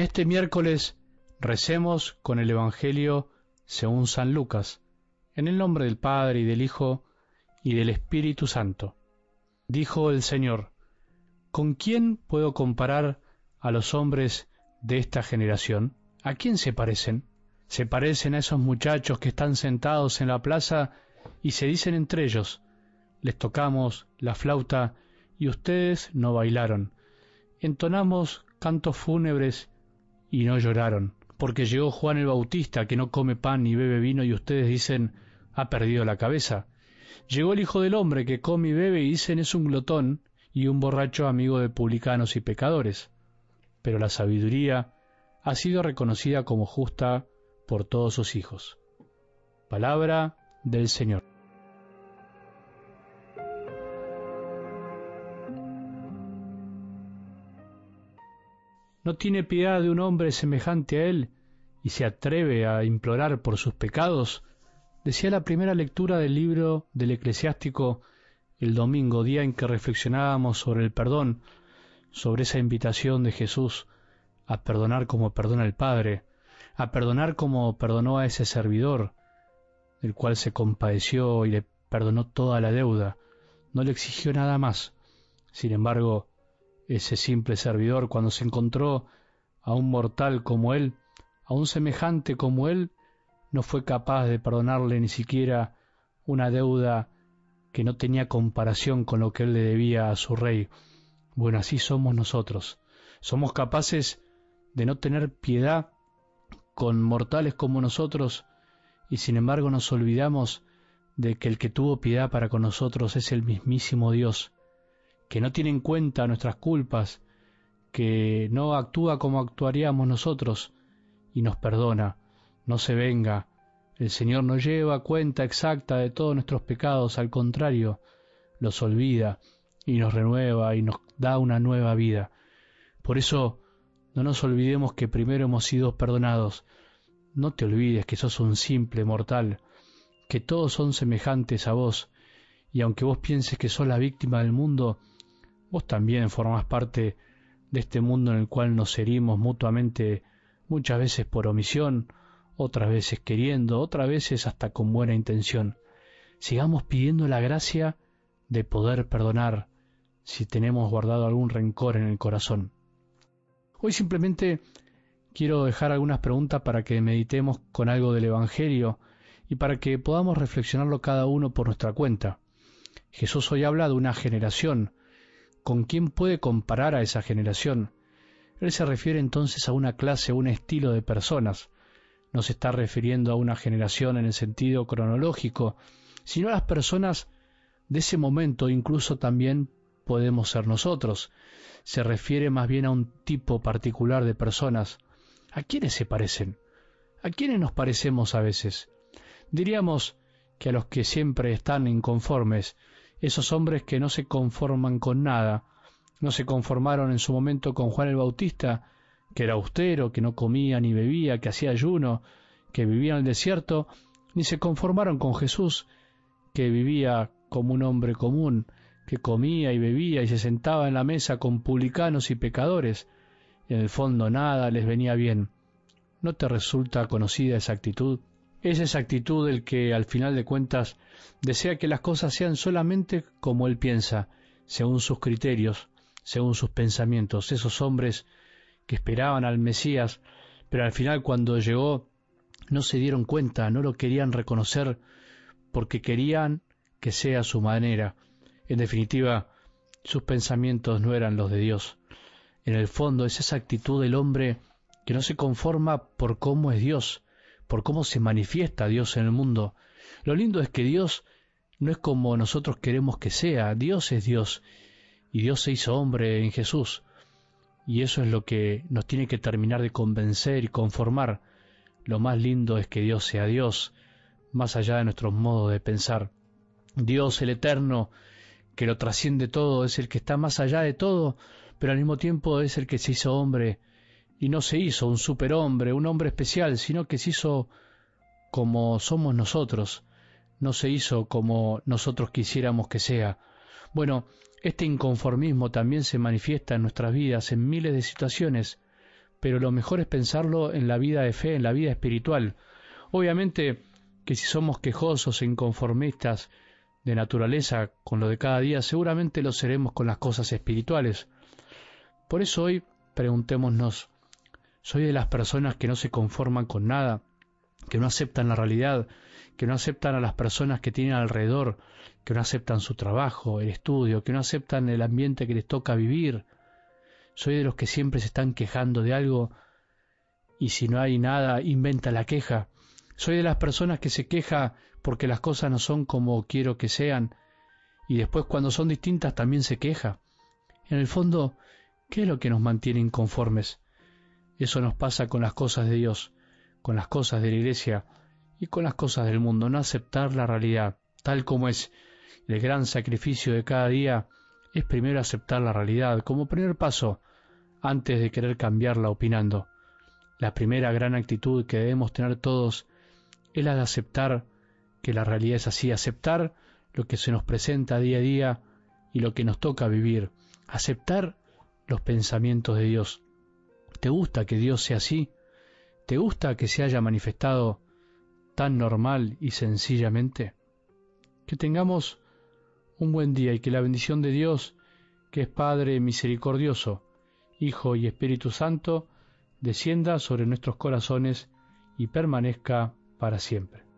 En este miércoles recemos con el Evangelio según San Lucas, en el nombre del Padre y del Hijo y del Espíritu Santo. Dijo el Señor, ¿con quién puedo comparar a los hombres de esta generación? ¿A quién se parecen? Se parecen a esos muchachos que están sentados en la plaza y se dicen entre ellos, les tocamos la flauta y ustedes no bailaron. Entonamos cantos fúnebres y no lloraron, porque llegó Juan el Bautista que no come pan ni bebe vino y ustedes dicen, ha perdido la cabeza. Llegó el Hijo del Hombre que come y bebe y dicen es un glotón y un borracho amigo de publicanos y pecadores. Pero la sabiduría ha sido reconocida como justa por todos sus hijos. Palabra del Señor. No tiene piedad de un hombre semejante a él y se atreve a implorar por sus pecados, decía la primera lectura del libro del eclesiástico el domingo, día en que reflexionábamos sobre el perdón, sobre esa invitación de Jesús a perdonar como perdona el Padre, a perdonar como perdonó a ese servidor, el cual se compadeció y le perdonó toda la deuda, no le exigió nada más. Sin embargo, ese simple servidor cuando se encontró a un mortal como él, a un semejante como él, no fue capaz de perdonarle ni siquiera una deuda que no tenía comparación con lo que él le debía a su rey. Bueno, así somos nosotros. Somos capaces de no tener piedad con mortales como nosotros y sin embargo nos olvidamos de que el que tuvo piedad para con nosotros es el mismísimo Dios, que no tiene en cuenta nuestras culpas, que no actúa como actuaríamos nosotros y nos perdona, no se venga. El Señor no lleva cuenta exacta de todos nuestros pecados, al contrario, los olvida y nos renueva y nos da una nueva vida. Por eso, no nos olvidemos que primero hemos sido perdonados. No te olvides que sos un simple mortal, que todos son semejantes a vos, y aunque vos pienses que sos la víctima del mundo, Vos también formás parte de este mundo en el cual nos herimos mutuamente, muchas veces por omisión, otras veces queriendo, otras veces hasta con buena intención. Sigamos pidiendo la gracia de poder perdonar si tenemos guardado algún rencor en el corazón. Hoy simplemente quiero dejar algunas preguntas para que meditemos con algo del Evangelio y para que podamos reflexionarlo cada uno por nuestra cuenta. Jesús hoy habla de una generación, ¿Con quién puede comparar a esa generación? Él se refiere entonces a una clase, a un estilo de personas. No se está refiriendo a una generación en el sentido cronológico, sino a las personas de ese momento, incluso también podemos ser nosotros. Se refiere más bien a un tipo particular de personas. ¿A quiénes se parecen? ¿A quiénes nos parecemos a veces? Diríamos que a los que siempre están inconformes, esos hombres que no se conforman con nada, no se conformaron en su momento con Juan el Bautista, que era austero, que no comía ni bebía, que hacía ayuno, que vivía en el desierto, ni se conformaron con Jesús, que vivía como un hombre común, que comía y bebía y se sentaba en la mesa con publicanos y pecadores, en el fondo nada les venía bien. ¿No te resulta conocida esa actitud? Es esa actitud el que, al final de cuentas, desea que las cosas sean solamente como él piensa, según sus criterios, según sus pensamientos. Esos hombres que esperaban al Mesías, pero al final cuando llegó no se dieron cuenta, no lo querían reconocer, porque querían que sea su manera. En definitiva, sus pensamientos no eran los de Dios. En el fondo es esa actitud del hombre que no se conforma por cómo es Dios, por cómo se manifiesta Dios en el mundo. Lo lindo es que Dios no es como nosotros queremos que sea, Dios es Dios, y Dios se hizo hombre en Jesús, y eso es lo que nos tiene que terminar de convencer y conformar. Lo más lindo es que Dios sea Dios, más allá de nuestros modos de pensar. Dios el Eterno, que lo trasciende todo, es el que está más allá de todo, pero al mismo tiempo es el que se hizo hombre y no se hizo un superhombre, un hombre especial, sino que se hizo como somos nosotros, no se hizo como nosotros quisiéramos que sea. Bueno, este inconformismo también se manifiesta en nuestras vidas en miles de situaciones. pero lo mejor es pensarlo en la vida de fe, en la vida espiritual. Obviamente que si somos quejosos e inconformistas de naturaleza con lo de cada día, seguramente lo seremos con las cosas espirituales. Por eso hoy preguntémonos, ¿soy de las personas que no se conforman con nada, que no aceptan la realidad, que no aceptan a las personas que tienen alrededor, que no aceptan su trabajo, el estudio, que no aceptan el ambiente que les toca vivir? Soy de los que siempre se están quejando de algo y si no hay nada, inventa la queja. Soy de las personas que se queja porque las cosas no son como quiero que sean y después cuando son distintas también se queja. En el fondo, ¿qué es lo que nos mantiene inconformes? Eso nos pasa con las cosas de Dios, con las cosas de la iglesia y con las cosas del mundo, no aceptar la realidad tal como es. El gran sacrificio de cada día es primero aceptar la realidad como primer paso antes de querer cambiarla opinando. La primera gran actitud que debemos tener todos es la de aceptar que la realidad es así, aceptar lo que se nos presenta día a día y lo que nos toca vivir, aceptar los pensamientos de Dios. ¿Te gusta que Dios sea así? ¿Te gusta que se haya manifestado tan normal y sencillamente? Que tengamos un buen día y que la bendición de Dios, que es Padre misericordioso, Hijo y Espíritu Santo, descienda sobre nuestros corazones y permanezca para siempre.